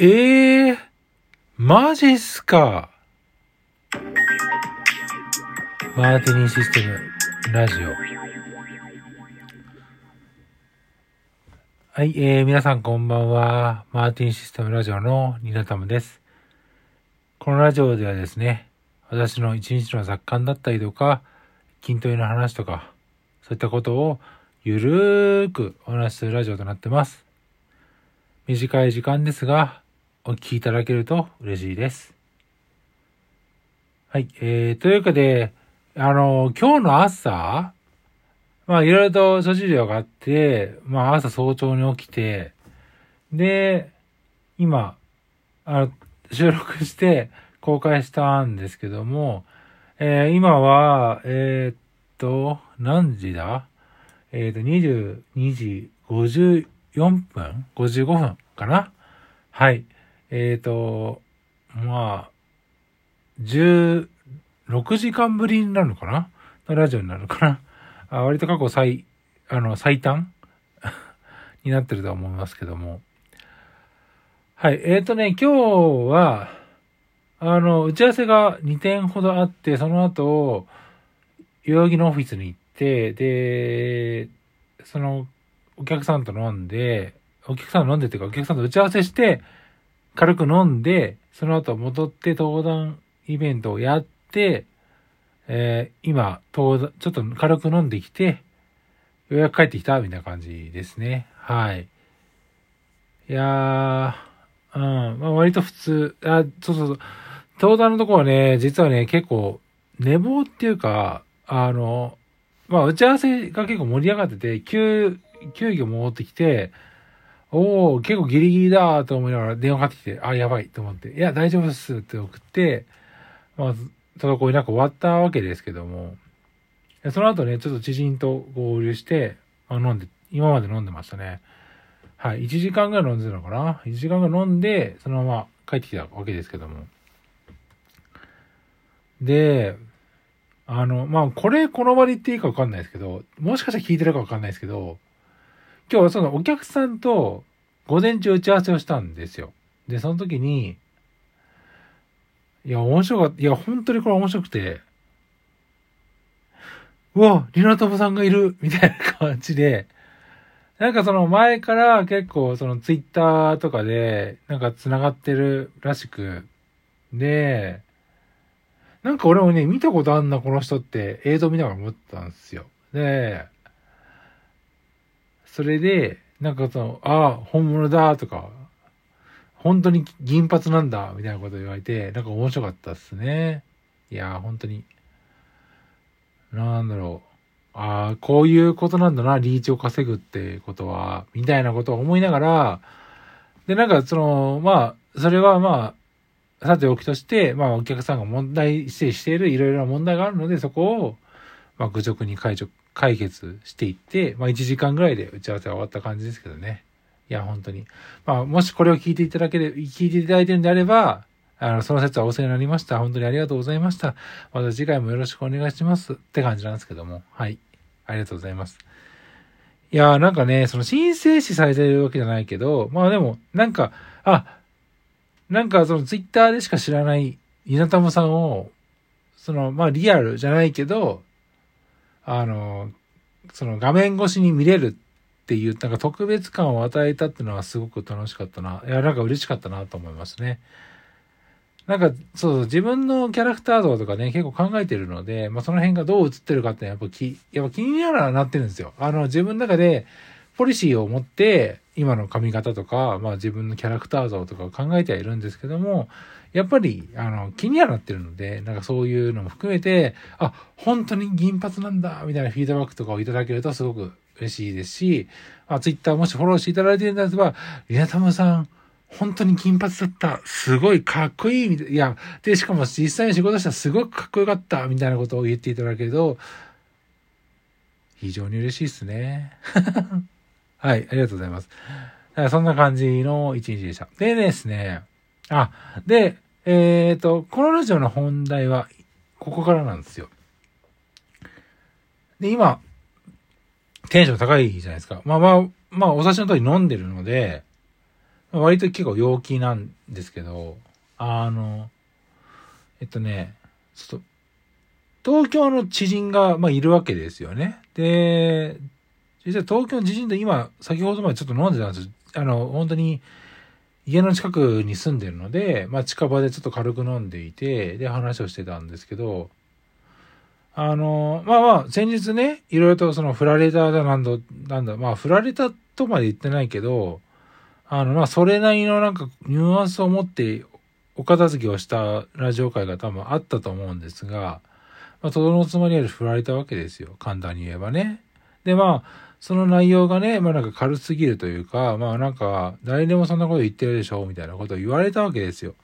ええー、マジっすか。マーティニーシステムラジオ。はい、えー、皆さんこんばんは。マーティンシステムラジオのニナタムです。このラジオではですね、私の一日の雑感だったりとか、筋トレの話とか、そういったことをゆるーくお話しするラジオとなってます。短い時間ですが、お聞きいただけると嬉しいです。はい。えー、というかで、あの、今日の朝、まあ、いろいろと諸事情があって、まあ、朝早朝に起きて、で、今、あの、収録して公開したんですけども、えー、今は、えー、っと、何時だ？えっ、と、22時54分 ?55 分かな？はい。えっ、ー、と、まあ、16時間ぶりになるのかな？のラジオになるのかな？あ割と過去最、あの、最短？になってると思いますけども。はい。えっ、ー、とね、今日は、あの、打ち合わせが2点ほどあって、その後、代々木のオフィスに行って、で、その、お客さんと飲んで、お客さん飲んでっていうか、お客さんと打ち合わせして、軽く飲んで、その後戻って登壇イベントをやって、えー、今、登壇、ちょっと軽く飲んできて、ようやく帰ってきた、みたいな感じですね。はい。いやー、うん、まあ割と普通、あ、そうそうそう。登壇のとこはね、実はね、結構、寝坊っていうか、あの、まあ打ち合わせが結構盛り上がってて、急、急遽戻ってきて、おお結構ギリギリだと思いながら電話かかってきて、あ、やばいと思って、いや、大丈夫ですって送って、まあ、滞りなく終わったわけですけども、その後ね、ちょっと知人と合流して、あ飲んで、今まで飲んでましたね。はい。1時間ぐらい飲んでたのかな ?1 時間ぐらい飲んで、そのまま帰ってきたわけですけども。で、あの、まあ、これ、この場で言っていいかわかんないですけど、もしかしたら聞いてるかわかんないですけど、今日はそのお客さんと午前中打ち合わせをしたんですよ。で、その時に、いや、面白かった。いや、本当にこれ面白くて、うわ、リナトムさんがいるみたいな感じで、なんかその前から結構そのツイッターとかでなんか繋がってるらしく、で、なんか俺もね、見たことあんな、この人って映像見ながら思ったんですよ。で、それで、なんかその、ああ、本物だとか、本当に銀髪なんだみたいなこと言われて、なんか面白かったっすね。いや本当に。なんだろう。ああ、こういうことなんだな、リーチを稼ぐってことは、みたいなことを思いながら、で、なんかその、まあ、それはまあ、さておきとして、まあお客さんが問題指定しているいろいろな問題があるので、そこを、まあ愚直に解除、解決していって、まあ1時間ぐらいで打ち合わせが終わった感じですけどね。いや、本当に。まあ、もしこれを聞いていただけれ、聞いていただいてるんであれば、あの、その説はお世話になりました。本当にありがとうございました。また次回もよろしくお願いします。って感じなんですけども。はい。ありがとうございます。いやなんかね、その申請しされてるわけじゃないけど、まあでも、なんか、あ、なんかそのツイッターでしか知らない稲玉さんを、その、まあリアルじゃないけど、あの、その画面越しに見れるっていう、なんか特別感を与えたっていうのはすごく楽しかったな。いや、なんか嬉しかったなと思いますね。なんか、そうそう、自分のキャラクター像とかね、結構考えてるので、まあその辺がどう映ってるかってやっぱ気、やっぱ気にならなってるんですよ。あの、自分の中で、ポリシーを持って、今の髪型とか、まあ自分のキャラクター像とかを考えてはいるんですけども、やっぱり、あの、気にはなってるので、なんかそういうのも含めて、あ、本当に銀髪なんだ、みたいなフィードバックとかをいただけるとすごく嬉しいですし、あ、ツイッターもしフォローしていただいているんですが、リナタムさん、本当に金髪だった。すごいかっこいい。みたいいや、で、しかも実際に仕事したらすごくかっこよかった。みたいなことを言っていただけると、非常に嬉しいですね。はい、ありがとうございます。そんな感じの一日でした。でですね、あ、で、えっ、ー、と、このラジオの本題は、ここからなんですよ。で、今、テンション高いじゃないですか。まあまあ、まあ、お察しの通り飲んでるので、割と結構陽気なんですけど、あの、えっとね、ちょっと、東京の知人が、まあ、いるわけですよね。で、実は東京の知人と今、先ほどまでちょっと飲んでたんですよ。あの、本当に、家の近くに住んでるので、まあ、近場でちょっと軽く飲んでいて、で、話をしてたんですけど、あの、まあまあ、先日ね、いろいろとその、振られただなんだ、なんだ、まあ、振られたとまで言ってないけど、あの、まあ、それなりのなんか、ニュアンスを持って、お片付けをしたラジオ会が多分あったと思うんですが、まあ、とどのつまりある振られたわけですよ。簡単に言えばね。で、まあ、その内容がね、まあなんか軽すぎるというか、まあなんか、誰でもそんなこと言ってるでしょ、みたいなことを言われたわけですよ。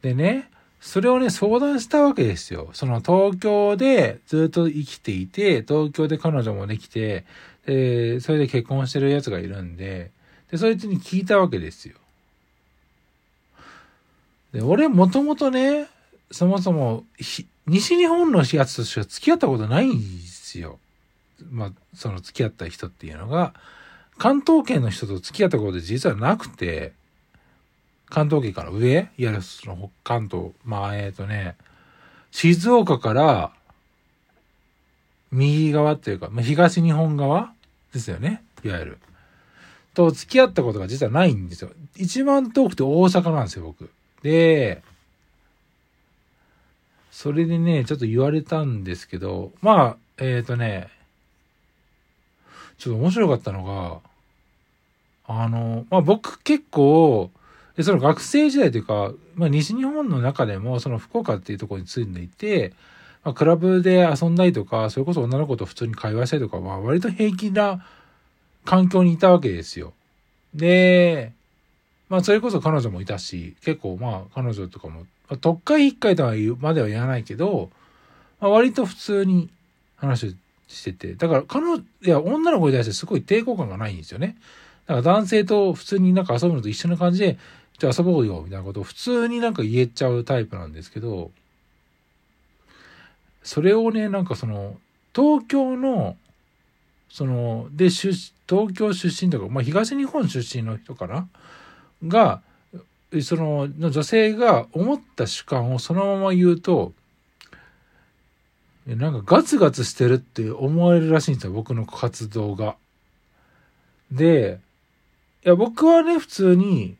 でね、それをね、相談したわけですよ。その東京でずっと生きていて、東京で彼女もできて、で、それで結婚してるやつがいるんで、で、そいつに聞いたわけですよ。で、俺もともとね、そもそも、西日本のやつとしか付き合ったことないんですよ。まあ、その付き合った人っていうのが、関東圏の人と付き合ったことで実はなくて、関東圏から上いわゆるその関東、まあ、えっ、ー、とね、静岡から右側っていうか、まあ、東日本側ですよね。いわゆる。と付き合ったことが実はないんですよ。一番遠くて大阪なんですよ、僕。で、それでね、ちょっと言われたんですけど、まあ、えっ、ー、とね、ちょっと面白かったのが、あの、まあ、僕結構、でその学生時代というか、まあ、西日本の中でも、その福岡っていうところに住んでいて、まあ、クラブで遊んだりとか、それこそ女の子と普通に会話したりとか、まあ、割と平気な環境にいたわけですよ。で、まあ、それこそ彼女もいたし、結構まあ、彼女とかも、まあ、特会一回とは言うまでは言わないけど、まあ、割と普通に話をしてて、だから彼女、いや、女の子に対してすごい抵抗感がないんですよね。だから男性と普通になんか遊ぶのと一緒な感じで、じゃあ遊ぼうよ、みたいなことを普通になんか言えちゃうタイプなんですけど、それをね、なんかその、東京の、その、で、出、東京出身とか、まあ東日本出身の人かな？が、その、の女性が思った主観をそのまま言うと、なんかガツガツしてるって思われるらしいんですよ、僕の活動が。で、いや、僕はね、普通に、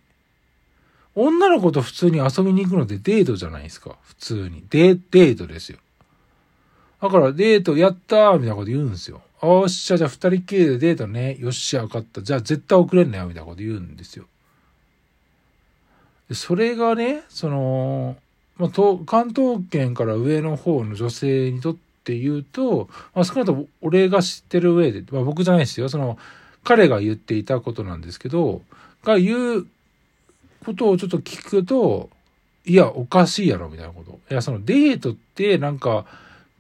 女の子と普通に遊びに行くのってデートじゃないですか、普通に。デデートですよ。だからデートやったーみたいなこと言うんですよ。おっしゃ、じゃあ二人きりでデートね。よっしゃ、分かった。じゃあ絶対遅れんなよ、みたいなこと言うんですよ。それがね、その、まあ、関東圏から上の方の女性にとって言うと、まあ、少なくとも俺が知ってる上で、まあ、僕じゃないですよ。その、彼が言っていたことなんですけど、が言うことをちょっと聞くと、いや、おかしいやろ、みたいなこと。いや、そのデートってなんか、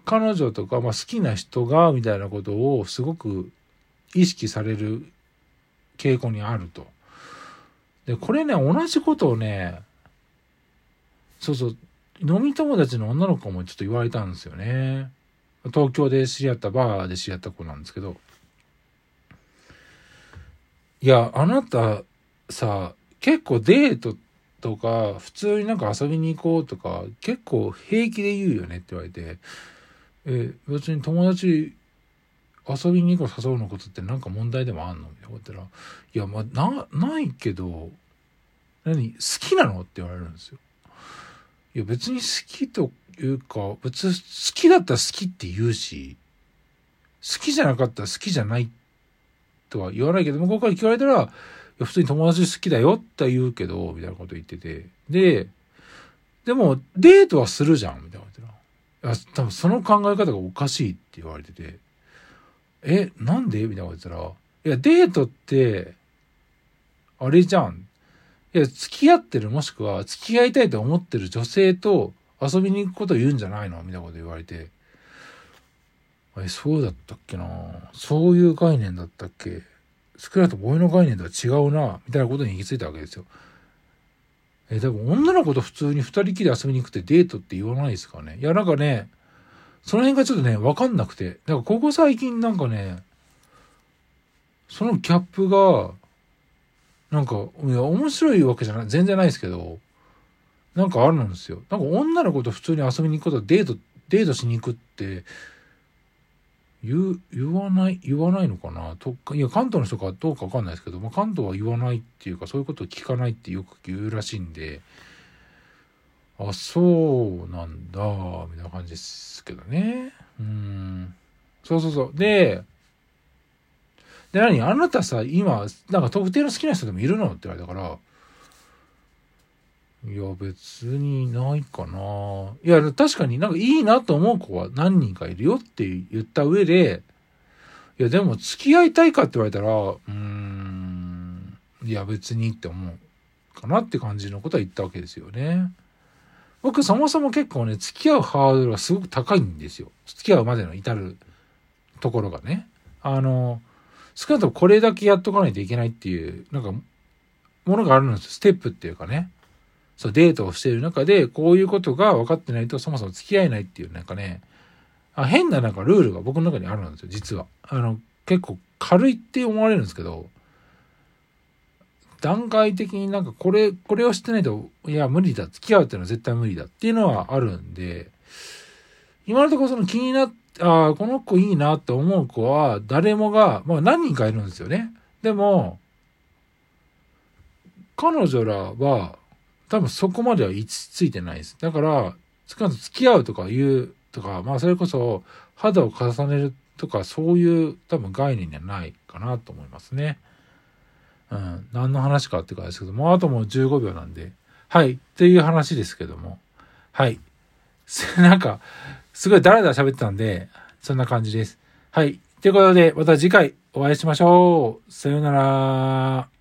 彼女とか、まあ、好きな人が、みたいなことをすごく意識される傾向にあると。で、これね、同じことをね、そうそう、飲み友達の女の子もちょっと言われたんですよね。東京で知り合ったバーで知り合った子なんですけど。いや、あなたさ、結構デートとか、普通になんか遊びに行こうとか、結構平気で言うよねって言われて、え、別に友達遊びに行こう誘うのことってなんか問題でもあんの？みたいなこと言ったら、いや、まあ、な、ないけど、何？好きなの？って言われるんですよ。いや、別に好きというか、別に好きだったら好きって言うし、好きじゃなかったら好きじゃないとは言わないけど、向こうから聞かれたら、普通に友達好きだよって言うけど、みたいなこと言ってて。で、でも、デートはするじゃん、みたいなこと言ったら。いや、多分その考え方がおかしいって言われてて。え、なんで？みたいなこと言ったら、いや、デートって、あれじゃん。いや、付き合ってるもしくは付き合いたいと思ってる女性と遊びに行くことを言うんじゃないの？みたいなこと言われて。え、そうだったっけな？そういう概念だったっけ？少なくとも俺の概念とは違うな？みたいなことに行き着いたわけですよ。え、多分女の子と普通に二人きり遊びに行くってデートって言わないですかね？いや、なんかね、その辺がちょっとね、わかんなくて。なんかここ最近なんかね、そのギャップが、なんか、いや、面白いわけじゃない、全然ないですけど、なんかあるんですよ。なんか女の子と普通に遊びに行くこと、デート、デートしに行くって、言、言わない、言わないのかな？といや、関東の人かどうかわかんないですけど、まあ、関東は言わないっていうか、そういうことを聞かないってよく言うらしいんで、あ、そうなんだ、みたいな感じですけどね。うん。そうそうそう。で、で、何あなたさ、今、なんか特定の好きな人でもいるの？って言われたから、いや、別にないかな。いや、確かになんかいいなと思う子は何人かいるよって言った上で、いや、でも付き合いたいかって言われたら、うん、いや、別にって思うかなって感じのことは言ったわけですよね。僕そもそも結構ね、付き合うハードルがすごく高いんですよ。付き合うまでの至るところがね。あの、少なくともこれだけやっとかないといけないっていう、なんか、ものがあるんですよ。ステップっていうかね。そう、デートをしている中で、こういうことが分かってないとそもそも付き合えないっていう、なんかね、あ変ななんかルールが僕の中にあるんですよ、実は。あの、結構軽いって思われるんですけど、段階的になんかこれ、これを知ってないと、いや、無理だ。付き合うっていうのは絶対無理だっていうのはあるんで、今のところその気になっ、ああ、この子いいなって思う子は、誰もが、まあ何人かいるんですよね。でも、彼女らは、多分そこまでは行き着いてないです。だから、少なくと付き合うとか言うとか、まあそれこそ肌を重ねるとか、そういう多分概念にはないかなと思いますね。うん。何の話かっていうかですけども、あともう15秒なんで、はい。っていう話ですけども、はい。なんか、すごいダラダラ喋ってたんで、そんな感じです。はい。ということで、また次回お会いしましょう。さようなら。